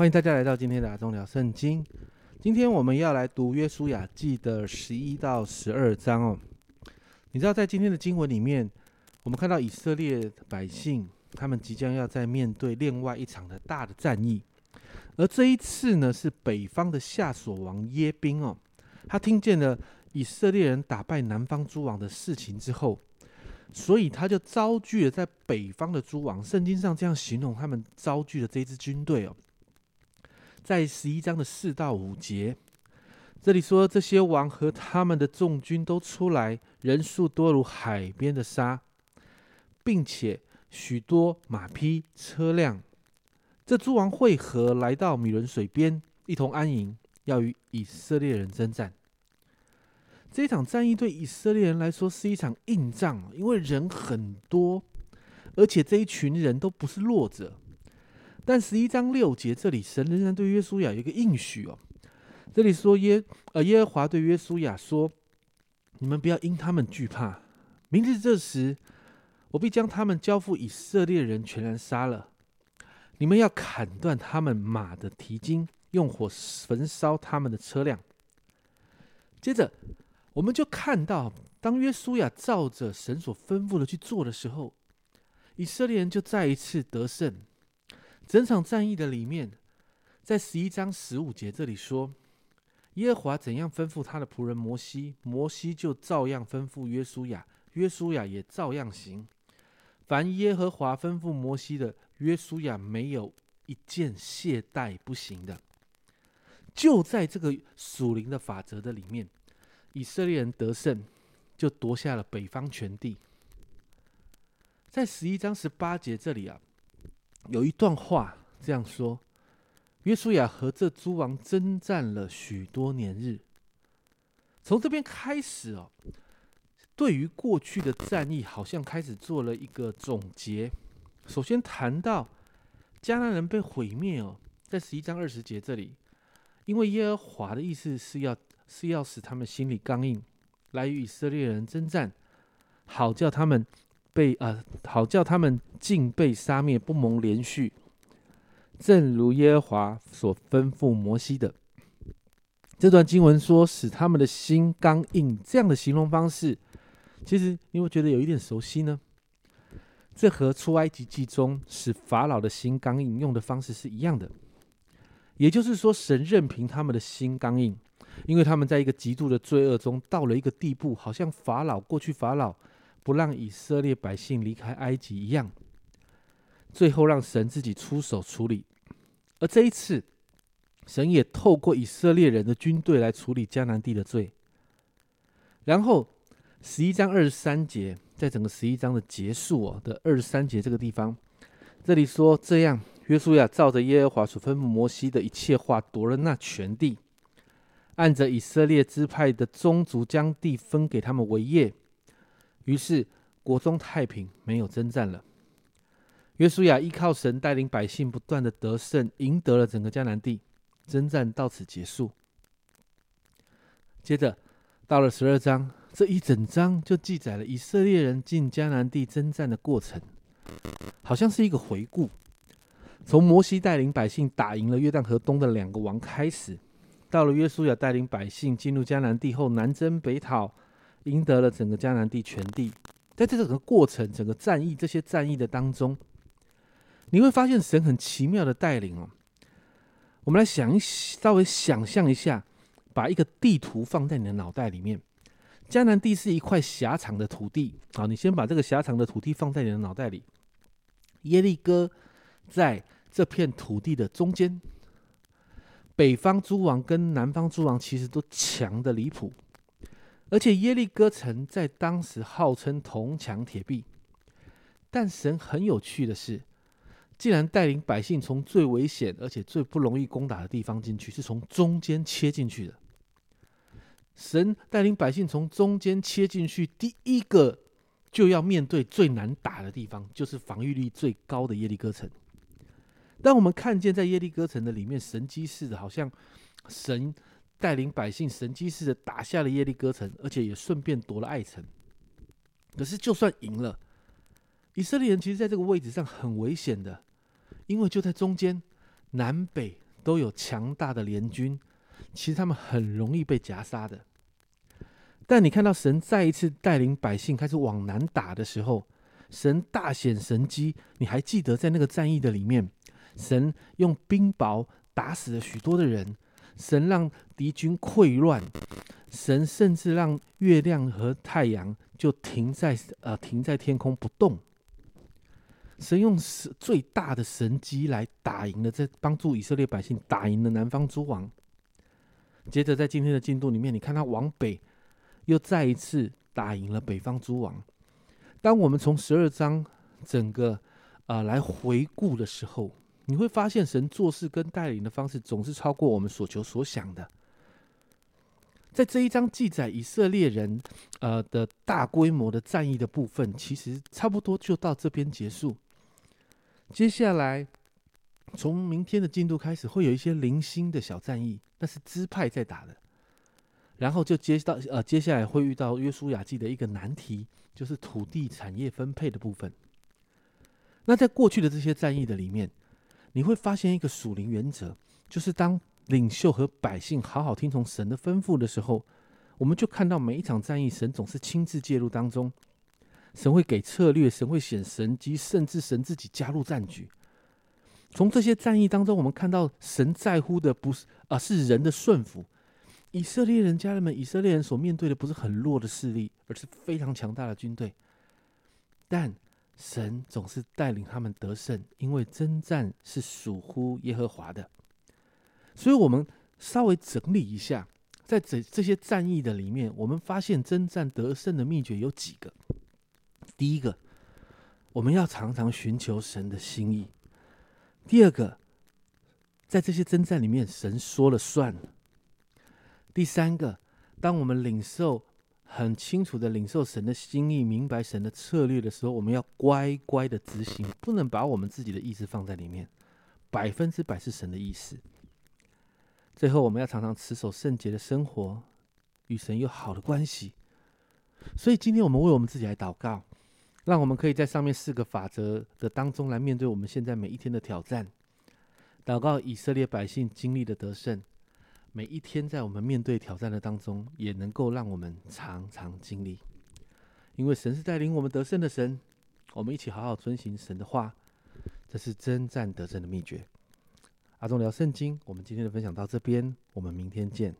欢迎大家来到今天的阿忠聊圣经。今天我们要来读约书亚记的十一到十二章哦。你知道，在今天的经文里面，我们看到以色列百姓他们即将要在面对另外一场的大的战役，而这一次呢，是北方的夏所王耶宾哦，他听见了以色列人打败南方诸王的事情之后。所以他就招聚了在北方的诸王，圣经上这样形容他们招聚的这支军队哦，在十一章的四到五节，这里说这些王和他们的众军都出来，人数多如海边的沙，并且许多马匹车辆。这诸王会合来到米伦水边，一同安营，要与以色列人征战。这场战役对以色列人来说是一场硬仗，因为人很多，而且这一群人都不是弱者。但十一章六节这里，神仍然对约书亚有一个应许哦。这里说耶呃耶和华对约书亚说：“你们不要因他们惧怕，明日这时，我必将他们交付以色列人，全然杀了。你们要砍断他们马的蹄筋，用火焚烧他们的车辆。”接着。我们就看到，当约书亚照着神所吩咐的去做的时候，以色列人就再一次得胜。整场战役的里面，在十一章十五节这里说，耶和华怎样吩咐他的仆人摩西，摩西就照样吩咐约书亚，约书亚也照样行。凡耶和华吩咐摩西的，约书亚没有一件懈怠不行的。就在这个属灵的法则的里面。以色列人得胜，就夺下了北方全地。在十一章十八节这里啊，有一段话这样说：约书亚和这诸王征战了许多年日。从这边开始哦，对于过去的战役，好像开始做了一个总结。首先谈到迦南人被毁灭哦，在十一章二十节这里，因为耶和华的意思是要。是要使他们心里刚硬，来与以色列人征战，好叫他们被啊，好叫他们尽被杀灭，不蒙连续。正如耶和华所吩咐摩西的。这段经文说，使他们的心刚硬，这样的形容方式，其实你会觉得有一点熟悉呢。这和出埃及记中使法老的心刚硬用的方式是一样的。也就是说，神任凭他们的心刚硬。因为他们在一个极度的罪恶中到了一个地步，好像法老过去法老不让以色列百姓离开埃及一样，最后让神自己出手处理。而这一次，神也透过以色列人的军队来处理迦南地的罪。然后十一章二十三节，在整个十一章的结束哦的二十三节这个地方，这里说这样：约书亚照着耶和华所吩咐摩西的一切话，夺了那全地。按着以色列支派的宗族，将地分给他们为业。于是国中太平，没有征战了。约书亚依靠神带领百姓不断的得胜，赢得了整个迦南地。征战到此结束。接着到了十二章，这一整章就记载了以色列人进迦南地征战的过程，好像是一个回顾。从摩西带领百姓打赢了约旦河东的两个王开始。到了约书亚带领百姓进入迦南地后，南征北讨，赢得了整个迦南地全地。在这整个过程、整个战役、这些战役的当中，你会发现神很奇妙的带领哦。我们来想一稍微想象一下，把一个地图放在你的脑袋里面。迦南地是一块狭长的土地，好，你先把这个狭长的土地放在你的脑袋里。耶利哥在这片土地的中间。北方诸王跟南方诸王其实都强的离谱，而且耶利哥城在当时号称铜墙铁壁。但神很有趣的是，竟然带领百姓从最危险而且最不容易攻打的地方进去，是从中间切进去的。神带领百姓从中间切进去，第一个就要面对最难打的地方，就是防御力最高的耶利哥城。当我们看见在耶利哥城的里面，神机似的，好像神带领百姓神机似的打下了耶利哥城，而且也顺便夺了爱城。可是，就算赢了，以色列人其实在这个位置上很危险的，因为就在中间南北都有强大的联军，其实他们很容易被夹杀的。但你看到神再一次带领百姓开始往南打的时候，神大显神机。你还记得在那个战役的里面，神用冰雹打死了许多的人，神让敌军溃乱，神甚至让月亮和太阳就停在呃停在天空不动。神用最大的神机来打赢了，在帮助以色列百姓打赢了南方诸王。接着在今天的进度里面，你看他往北。又再一次打赢了北方诸王。当我们从十二章整个啊来回顾的时候，你会发现神做事跟带领的方式总是超过我们所求所想的。在这一章记载以色列人呃的大规模的战役的部分，其实差不多就到这边结束。接下来从明天的进度开始，会有一些零星的小战役，那是支派在打的。然后就接到呃，接下来会遇到约书亚记的一个难题，就是土地产业分配的部分。那在过去的这些战役的里面，你会发现一个属灵原则，就是当领袖和百姓好好听从神的吩咐的时候，我们就看到每一场战役，神总是亲自介入当中，神会给策略，神会显神机，甚至神自己加入战局。从这些战役当中，我们看到神在乎的不是啊，是人的顺服。以色列人家人们，以色列人所面对的不是很弱的势力，而是非常强大的军队。但神总是带领他们得胜，因为征战是属乎耶和华的。所以，我们稍微整理一下，在这这些战役的里面，我们发现征战得胜的秘诀有几个。第一个，我们要常常寻求神的心意；第二个，在这些征战里面，神说了算。第三个，当我们领受很清楚的领受神的心意，明白神的策略的时候，我们要乖乖的执行，不能把我们自己的意思放在里面，百分之百是神的意思。最后，我们要常常持守圣洁的生活，与神有好的关系。所以，今天我们为我们自己来祷告，让我们可以在上面四个法则的当中来面对我们现在每一天的挑战。祷告以色列百姓经历的得胜。每一天，在我们面对挑战的当中，也能够让我们常常经历，因为神是带领我们得胜的神。我们一起好好遵行神的话，这是征战得胜的秘诀。阿忠聊圣经，我们今天的分享到这边，我们明天见。